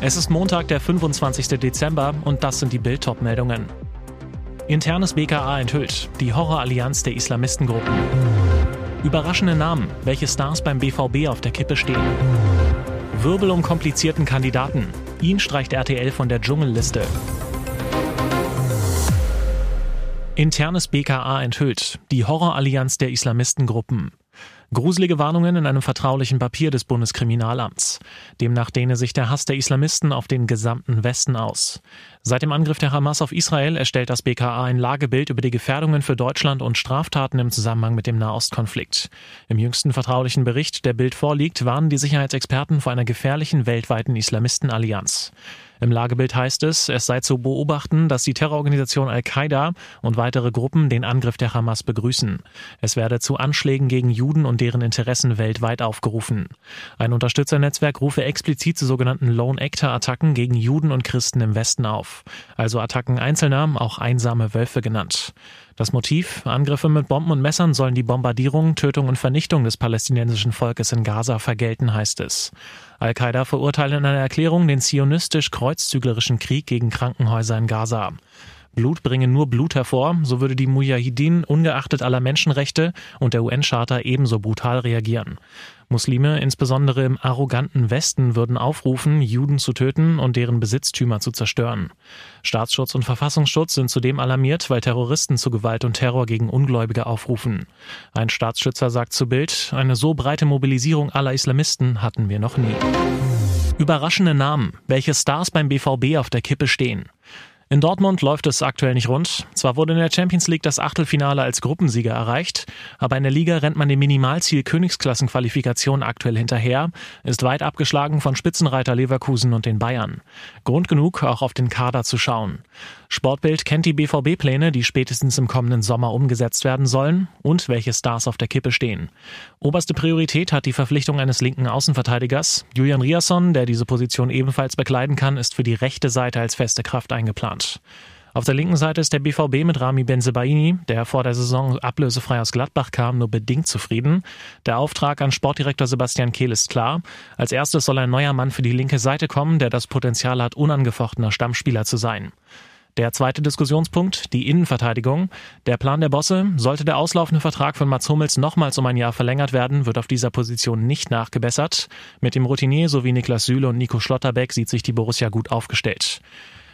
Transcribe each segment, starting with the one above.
Es ist Montag, der 25. Dezember und das sind die bild meldungen Internes BKA enthüllt die Horrorallianz der Islamistengruppen. Überraschende Namen, welche Stars beim BVB auf der Kippe stehen. Wirbel um komplizierten Kandidaten. Ihn streicht RTL von der Dschungelliste. Internes BKA enthüllt die Horrorallianz der Islamistengruppen. Gruselige Warnungen in einem vertraulichen Papier des Bundeskriminalamts. Demnach dehne sich der Hass der Islamisten auf den gesamten Westen aus. Seit dem Angriff der Hamas auf Israel erstellt das BKA ein Lagebild über die Gefährdungen für Deutschland und Straftaten im Zusammenhang mit dem Nahostkonflikt. Im jüngsten vertraulichen Bericht, der Bild vorliegt, warnen die Sicherheitsexperten vor einer gefährlichen weltweiten Islamistenallianz. Im Lagebild heißt es, es sei zu beobachten, dass die Terrororganisation Al-Qaida und weitere Gruppen den Angriff der Hamas begrüßen. Es werde zu Anschlägen gegen Juden und deren Interessen weltweit aufgerufen. Ein Unterstützernetzwerk rufe explizit zu sogenannten Lone Actor Attacken gegen Juden und Christen im Westen auf. Also Attacken Einzelner, auch einsame Wölfe genannt. Das Motiv, Angriffe mit Bomben und Messern sollen die Bombardierung, Tötung und Vernichtung des palästinensischen Volkes in Gaza vergelten, heißt es. Al-Qaida verurteilt in einer Erklärung den zionistisch-kreuzzüglerischen Krieg gegen Krankenhäuser in Gaza. Blut bringe nur Blut hervor, so würde die Mujahideen ungeachtet aller Menschenrechte und der UN-Charta ebenso brutal reagieren. Muslime, insbesondere im arroganten Westen, würden aufrufen, Juden zu töten und deren Besitztümer zu zerstören. Staatsschutz und Verfassungsschutz sind zudem alarmiert, weil Terroristen zu Gewalt und Terror gegen Ungläubige aufrufen. Ein Staatsschützer sagt zu Bild, eine so breite Mobilisierung aller Islamisten hatten wir noch nie. Überraschende Namen, welche Stars beim BVB auf der Kippe stehen. In Dortmund läuft es aktuell nicht rund. Zwar wurde in der Champions League das Achtelfinale als Gruppensieger erreicht, aber in der Liga rennt man dem Minimalziel Königsklassenqualifikation aktuell hinterher, ist weit abgeschlagen von Spitzenreiter Leverkusen und den Bayern. Grund genug, auch auf den Kader zu schauen. Sportbild kennt die BVB-Pläne, die spätestens im kommenden Sommer umgesetzt werden sollen und welche Stars auf der Kippe stehen. Oberste Priorität hat die Verpflichtung eines linken Außenverteidigers. Julian Riasson, der diese Position ebenfalls bekleiden kann, ist für die rechte Seite als feste Kraft eingeplant. Auf der linken Seite ist der BVB mit Rami Benzebaini, der vor der Saison ablösefrei aus Gladbach kam, nur bedingt zufrieden. Der Auftrag an Sportdirektor Sebastian Kehl ist klar. Als erstes soll ein neuer Mann für die linke Seite kommen, der das Potenzial hat, unangefochtener Stammspieler zu sein. Der zweite Diskussionspunkt, die Innenverteidigung. Der Plan der Bosse, sollte der auslaufende Vertrag von Mats Hummels nochmals um ein Jahr verlängert werden, wird auf dieser Position nicht nachgebessert. Mit dem Routinier sowie Niklas Süle und Nico Schlotterbeck sieht sich die Borussia gut aufgestellt.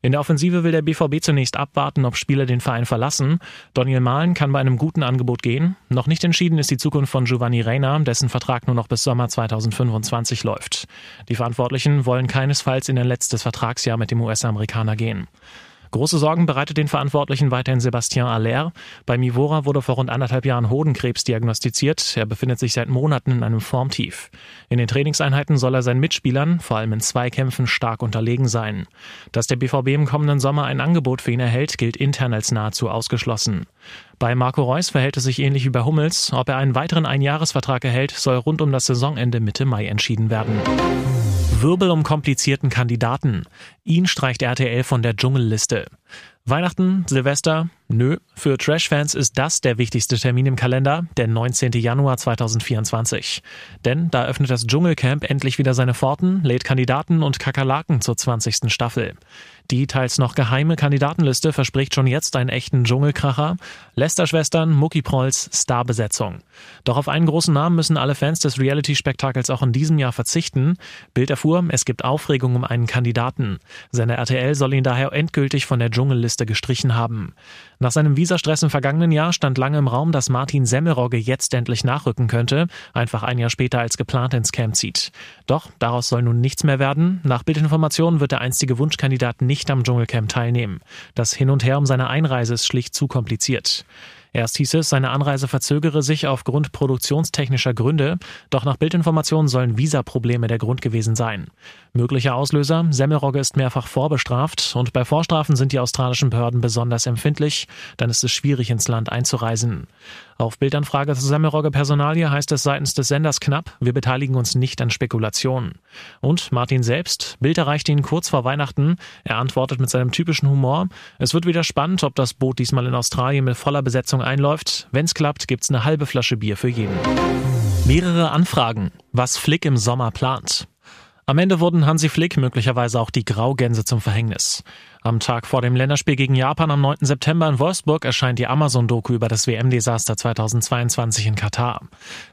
In der Offensive will der BVB zunächst abwarten, ob Spieler den Verein verlassen. Daniel Mahlen kann bei einem guten Angebot gehen. Noch nicht entschieden ist die Zukunft von Giovanni Reina, dessen Vertrag nur noch bis Sommer 2025 läuft. Die Verantwortlichen wollen keinesfalls in ein letztes Vertragsjahr mit dem US-Amerikaner gehen. Große Sorgen bereitet den Verantwortlichen weiterhin Sebastien Aller. Bei Mivora wurde vor rund anderthalb Jahren Hodenkrebs diagnostiziert. Er befindet sich seit Monaten in einem Formtief. In den Trainingseinheiten soll er seinen Mitspielern, vor allem in Zweikämpfen, stark unterlegen sein. Dass der BVB im kommenden Sommer ein Angebot für ihn erhält, gilt intern als nahezu ausgeschlossen. Bei Marco Reus verhält es sich ähnlich wie bei Hummels. Ob er einen weiteren Einjahresvertrag erhält, soll rund um das Saisonende Mitte Mai entschieden werden. Wirbel um komplizierten Kandidaten. Ihn streicht RTL von der Dschungelliste. Weihnachten, Silvester, nö. Für Trash-Fans ist das der wichtigste Termin im Kalender, der 19. Januar 2024. Denn da öffnet das Dschungelcamp endlich wieder seine Pforten, lädt Kandidaten und Kakerlaken zur 20. Staffel. Die teils noch geheime Kandidatenliste verspricht schon jetzt einen echten Dschungelkracher. Lester-Schwestern, Mucki Prolls, Starbesetzung. Doch auf einen großen Namen müssen alle Fans des Reality-Spektakels auch in diesem Jahr verzichten. Bild erfuhr, es gibt Aufregung um einen Kandidaten. Seine RTL soll ihn daher endgültig von der Dschungelliste gestrichen haben. Nach seinem Visastress im vergangenen Jahr stand lange im Raum, dass Martin Semmelrogge jetzt endlich nachrücken könnte, einfach ein Jahr später als geplant ins Camp zieht. Doch daraus soll nun nichts mehr werden. Nach Bildinformationen wird der einstige Wunschkandidat nicht am Dschungelcamp teilnehmen. Das Hin und Her um seine Einreise ist schlicht zu kompliziert. Erst hieß es, seine Anreise verzögere sich aufgrund produktionstechnischer Gründe, doch nach Bildinformationen sollen Visaprobleme der Grund gewesen sein. Möglicher Auslöser, Semmelrogge ist mehrfach vorbestraft und bei Vorstrafen sind die australischen Behörden besonders empfindlich, dann ist es schwierig ins Land einzureisen. Auf Bildanfrage zu Semmelrogge Personalie heißt es seitens des Senders knapp, wir beteiligen uns nicht an Spekulationen. Und Martin selbst, Bild erreicht ihn kurz vor Weihnachten, er antwortet mit seinem typischen Humor, es wird wieder spannend, ob das Boot diesmal in Australien mit voller Besetzung einläuft. Wenn's klappt, gibt's eine halbe Flasche Bier für jeden. Mehrere Anfragen, was Flick im Sommer plant. Am Ende wurden Hansi Flick möglicherweise auch die Graugänse zum Verhängnis. Am Tag vor dem Länderspiel gegen Japan am 9. September in Wolfsburg erscheint die Amazon-Doku über das WM-Desaster 2022 in Katar.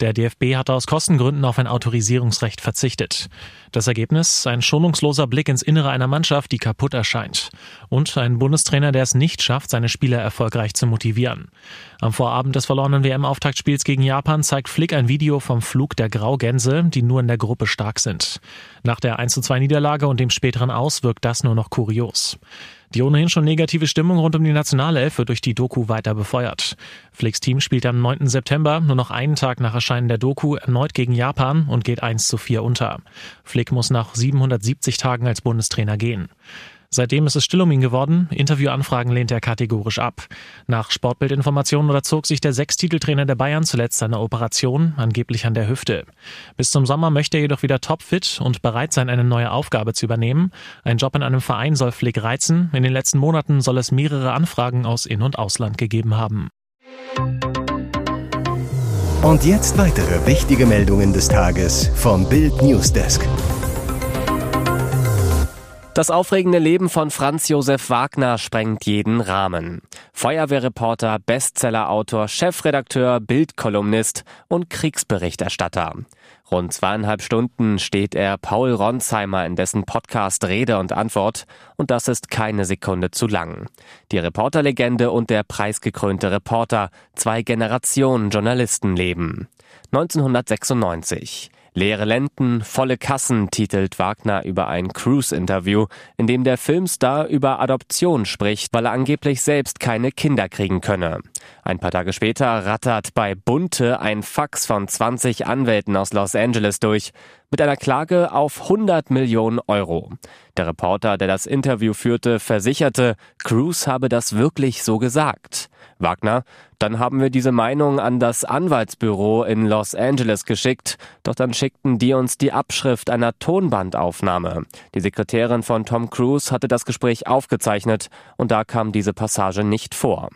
Der DFB hatte aus Kostengründen auf ein Autorisierungsrecht verzichtet. Das Ergebnis? Ein schonungsloser Blick ins Innere einer Mannschaft, die kaputt erscheint. Und ein Bundestrainer, der es nicht schafft, seine Spieler erfolgreich zu motivieren. Am Vorabend des verlorenen WM-Auftaktspiels gegen Japan zeigt Flick ein Video vom Flug der Graugänse, die nur in der Gruppe stark sind. Nach der 1 2 Niederlage und dem späteren Aus wirkt das nur noch kurios. Die ohnehin schon negative Stimmung rund um die Nationalelf wird durch die Doku weiter befeuert. Flicks Team spielt am 9. September, nur noch einen Tag nach Erscheinen der Doku, erneut gegen Japan und geht 1 zu 4 unter. Flick muss nach 770 Tagen als Bundestrainer gehen. Seitdem ist es still um ihn geworden. Interviewanfragen lehnt er kategorisch ab. Nach Sportbildinformationen unterzog sich der Sechstiteltrainer der Bayern zuletzt seiner Operation, angeblich an der Hüfte. Bis zum Sommer möchte er jedoch wieder topfit und bereit sein, eine neue Aufgabe zu übernehmen. Ein Job in einem Verein soll Flick reizen. In den letzten Monaten soll es mehrere Anfragen aus In- und Ausland gegeben haben. Und jetzt weitere wichtige Meldungen des Tages vom Bild Newsdesk. Das aufregende Leben von Franz Josef Wagner sprengt jeden Rahmen. Feuerwehrreporter, Bestsellerautor, Chefredakteur, Bildkolumnist und Kriegsberichterstatter. Rund zweieinhalb Stunden steht er Paul Ronsheimer in dessen Podcast Rede und Antwort und das ist keine Sekunde zu lang. Die Reporterlegende und der preisgekrönte Reporter, zwei Generationen Journalistenleben. 1996. Leere Lenden, volle Kassen titelt Wagner über ein Cruise-Interview, in dem der Filmstar über Adoption spricht, weil er angeblich selbst keine Kinder kriegen könne. Ein paar Tage später rattert bei Bunte ein Fax von 20 Anwälten aus Los Angeles durch, mit einer Klage auf 100 Millionen Euro. Der Reporter, der das Interview führte, versicherte, Cruz habe das wirklich so gesagt. Wagner, dann haben wir diese Meinung an das Anwaltsbüro in Los Angeles geschickt, doch dann schickten die uns die Abschrift einer Tonbandaufnahme. Die Sekretärin von Tom Cruise hatte das Gespräch aufgezeichnet und da kam diese Passage nicht vor.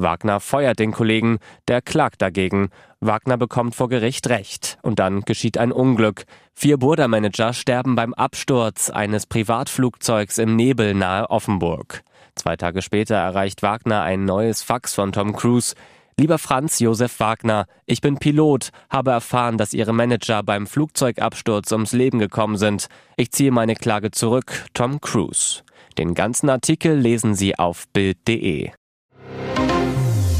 Wagner feuert den Kollegen, der klagt dagegen. Wagner bekommt vor Gericht Recht. Und dann geschieht ein Unglück. Vier Burda-Manager sterben beim Absturz eines Privatflugzeugs im Nebel nahe Offenburg. Zwei Tage später erreicht Wagner ein neues Fax von Tom Cruise. Lieber Franz Josef Wagner, ich bin Pilot, habe erfahren, dass Ihre Manager beim Flugzeugabsturz ums Leben gekommen sind. Ich ziehe meine Klage zurück, Tom Cruise. Den ganzen Artikel lesen Sie auf Bild.de.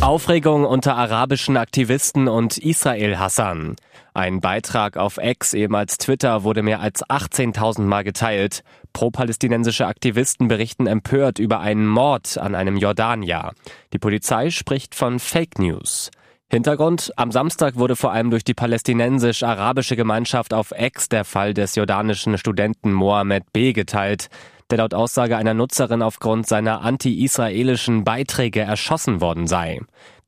Aufregung unter arabischen Aktivisten und Israel-Hassern. Ein Beitrag auf X, ehemals Twitter, wurde mehr als 18.000 Mal geteilt. Pro-palästinensische Aktivisten berichten empört über einen Mord an einem Jordanier. Die Polizei spricht von Fake News. Hintergrund, am Samstag wurde vor allem durch die palästinensisch-arabische Gemeinschaft auf X der Fall des jordanischen Studenten Mohammed B. geteilt der laut Aussage einer Nutzerin aufgrund seiner anti-israelischen Beiträge erschossen worden sei.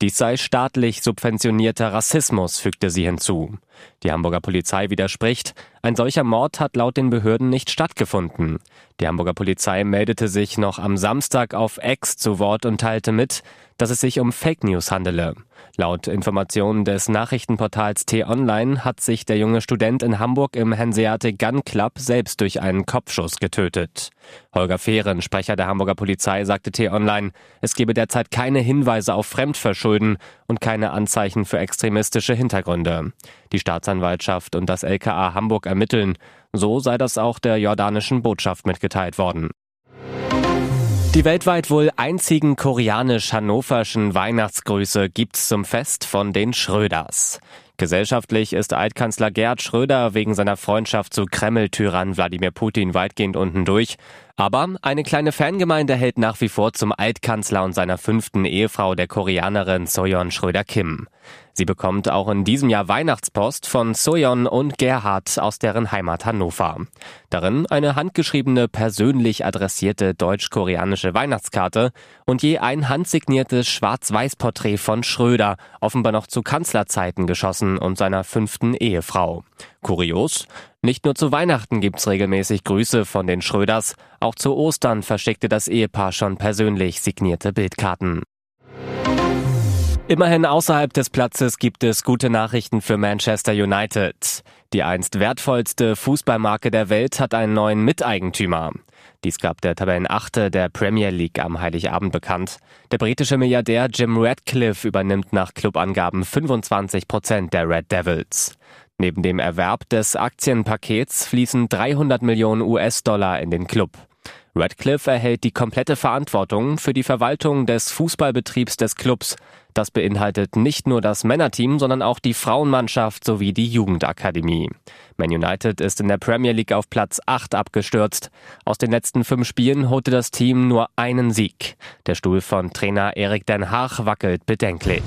Dies sei staatlich subventionierter Rassismus, fügte sie hinzu. Die Hamburger Polizei widerspricht, ein solcher Mord hat laut den Behörden nicht stattgefunden. Die Hamburger Polizei meldete sich noch am Samstag auf X zu Wort und teilte mit, dass es sich um Fake News handele. Laut Informationen des Nachrichtenportals T-Online hat sich der junge Student in Hamburg im Hanseatic Gun Club selbst durch einen Kopfschuss getötet. Holger Fehren, Sprecher der Hamburger Polizei, sagte T-Online, es gebe derzeit keine Hinweise auf Fremdverschulden und keine Anzeichen für extremistische Hintergründe. Die Staatsanwaltschaft und das LKA Hamburg ermitteln. So sei das auch der jordanischen Botschaft mitgeteilt worden. Die weltweit wohl einzigen koreanisch-hannoverschen Weihnachtsgrüße gibt's zum Fest von den Schröders. Gesellschaftlich ist Altkanzler Gerhard Schröder wegen seiner Freundschaft zu Kreml-Tyrann Wladimir Putin weitgehend unten durch. Aber eine kleine Fangemeinde hält nach wie vor zum Altkanzler und seiner fünften Ehefrau, der Koreanerin Soyeon Schröder-Kim. Sie bekommt auch in diesem Jahr Weihnachtspost von Soyeon und Gerhard aus deren Heimat Hannover. Darin eine handgeschriebene, persönlich adressierte deutsch-koreanische Weihnachtskarte und je ein handsigniertes Schwarz-Weiß-Porträt von Schröder, offenbar noch zu Kanzlerzeiten geschossen und seiner fünften Ehefrau. Kurios? Nicht nur zu Weihnachten gibt's regelmäßig Grüße von den Schröders, auch zu Ostern verschickte das Ehepaar schon persönlich signierte Bildkarten. Immerhin außerhalb des Platzes gibt es gute Nachrichten für Manchester United. Die einst wertvollste Fußballmarke der Welt hat einen neuen Miteigentümer. Dies gab der Tabellenachte der Premier League am Heiligabend bekannt. Der britische Milliardär Jim Radcliffe übernimmt nach Clubangaben 25 Prozent der Red Devils. Neben dem Erwerb des Aktienpakets fließen 300 Millionen US-Dollar in den Club. Radcliffe erhält die komplette Verantwortung für die Verwaltung des Fußballbetriebs des Clubs. Das beinhaltet nicht nur das Männerteam, sondern auch die Frauenmannschaft sowie die Jugendakademie. Man United ist in der Premier League auf Platz 8 abgestürzt. Aus den letzten fünf Spielen holte das Team nur einen Sieg. Der Stuhl von Trainer Erik Den Haag wackelt bedenklich.